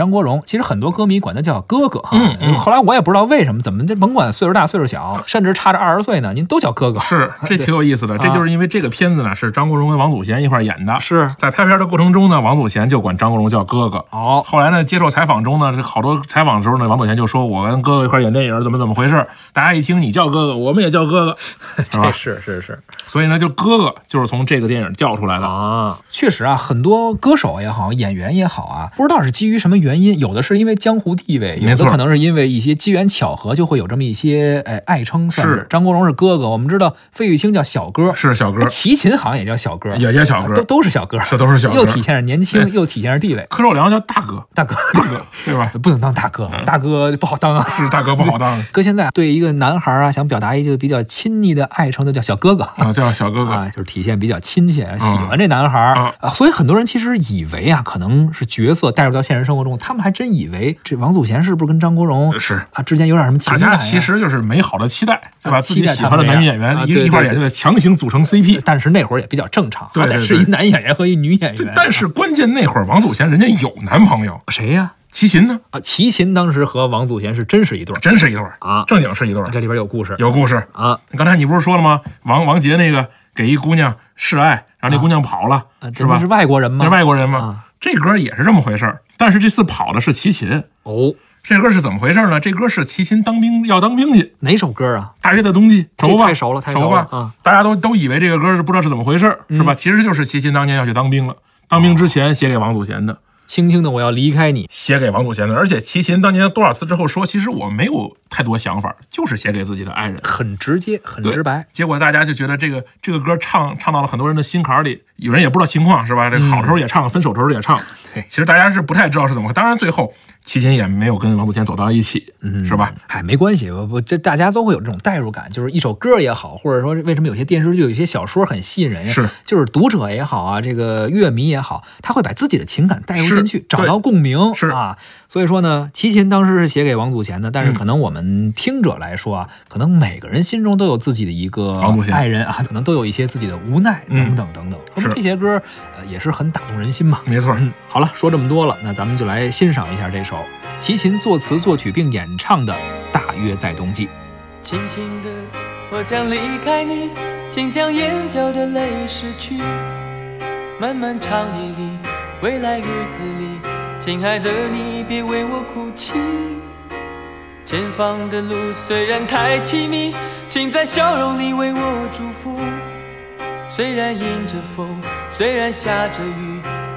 张国荣，其实很多歌迷管他叫哥哥哈。嗯嗯后来我也不知道为什么，怎么这甭管岁数大岁数小，甚至差着二十岁呢，您都叫哥哥。是，这挺有意思的。这就是因为这个片子呢是张国荣跟王祖贤一块演的。是在拍片的过程中呢，王祖贤就管张国荣叫哥哥。哦，后来呢，接受采访中呢，这好多采访的时候呢，王祖贤就说：“我跟哥哥一块演电影，怎么怎么回事？”大家一听你叫哥哥，我们也叫哥哥，是这吧？是是是所以呢，就哥哥就是从这个电影叫出来的。啊，确实啊，很多歌手也好，演员也好啊，不知道是基于什么原因，有的是因为江湖地位，有的可能是因为一些机缘巧合，就会有这么一些哎爱称，算是是张国荣是哥哥，我们知道费玉清叫小哥，是小哥，齐秦好像也叫小哥，也也小哥都，都是小哥，这都是小哥。又体现着年轻，又体现着地位。柯受良叫大哥，大哥，大哥，对吧？不能当大哥，大哥不好当啊。是大哥不好当 搁现在对一个男孩啊，想表达一个比较亲昵的爱称，就叫小哥哥。啊，叫小哥哥。啊，就是体现比较亲切，喜欢这男孩啊，所以很多人其实以为啊，可能是角色带入到现实生活中，他们还真以为这王祖贤是不是跟张国荣是啊之间有点什么情大感大？家其实就是美好的期待，对吧？啊自己期待喜欢的男女演员一一块儿演，就得强行组成 CP。但是那会儿也比较正常，对对对是一男演员和一女演员。但是关键那会儿王祖贤人家有男朋友，谁呀？齐秦呢，啊，齐秦当时和王祖贤是真是一对儿真是一对儿啊正经是一对儿，这里边有故事有故事。啊刚才你不是说了吗？王王杰那个给一姑娘示爱，然后那姑娘跑了，啊，是吧是？外国人吗？那外国人嘛啊，这歌也是这么回事儿。但是这次跑的是齐秦，哦，这歌是怎么回事呢？这歌是齐秦当兵要当兵去，哪首歌啊？大约在冬季，熟吧？太熟了太熟熟吧？大家都都以为这个歌是不知道是怎么回事儿，是吧？其实就是齐秦当年要去当兵了，当兵之前写给王祖贤的。轻轻的我要离开你，写给王祖贤的，而且齐秦当年多少次之后说，其实我没有太多想法，就是写给自己的爱人。很直接，很直白。结果大家就觉得这个这个歌唱唱到了很多人的心坎里，有人也不知道情况是吧？这个好的时候也唱，分手的时候也唱。对其实大家是不太知道是怎么回事。当然最后齐秦也没有跟王祖贤走到一起，嗯是吧？哎，没关系，我我这大家都会有这种代入感，就是一首歌也好，或者说为什么有些电视剧、有些小说很吸引人呀？是，就是读者也好啊，这个乐迷也好，他会把自己的情感带入进去，找到共鸣，是啊。所以说呢，齐秦当时是写给王祖贤的，但是嗯可能我们听者来说啊，可能每个人心中都有自己的一个王祖贤爱人啊，可能都有一些自己的无奈等等等等等。说这些歌呃也是很打动人心嘛。没错，嗯，好好了，说这么多了，那咱们就来欣赏一下这首齐秦作词作曲并演唱的《大约在冬季》。轻轻的，我将离开你，请将眼角的泪拭去。漫漫长夜里，未来日子里，亲爱的你别为我哭泣。前方的路虽然太凄迷，请在笑容里为我祝福。虽然迎着风，虽然下着雨，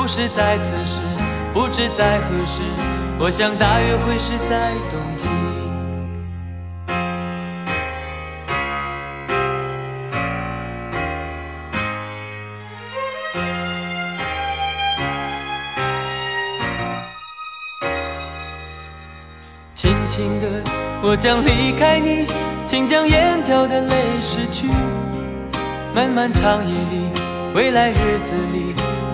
不是在此时，不知在何时，我想大约会是在冬季。轻轻的，我将离开你，请将眼角的泪拭去。漫漫长夜里，未来日子里，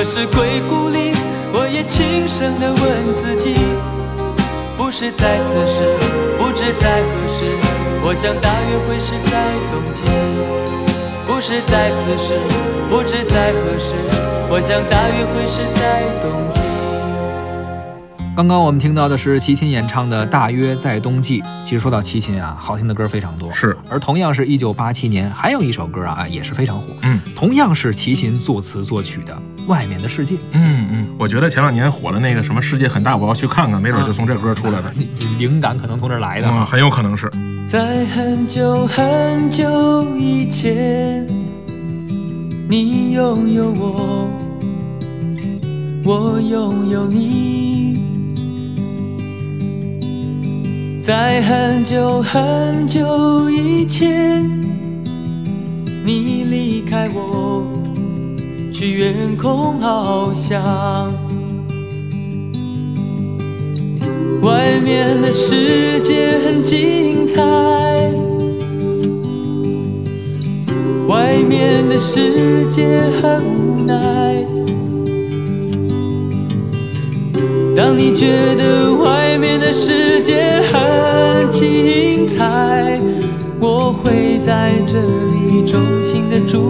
你问我何时归故里，我也轻声地问自己，不是在此时，不知在何时，我想大约会是在冬季。不是在此时，不知在何时，我想大约会是在冬季。刚刚我们听到的是齐秦演唱的《大约在冬季》。其实说到齐秦啊，好听的歌非常多。是，而同样是一九八七年，还有一首歌啊，也是非常火。嗯，同样是齐秦作词作曲的《外面的世界。嗯嗯，我觉得前两年火的那个什么世界很大，我要去看看，没准就从这歌出来的。灵感可能从这来的嗯，啊。很有可能是。在很久很久以前，你拥有我，我拥有你。在很久很久以前，你离开我，去远空翱翔。外面的世界很精彩，外面的世界很无奈。当你觉得外面的世界很精彩，我会在这里衷心的祝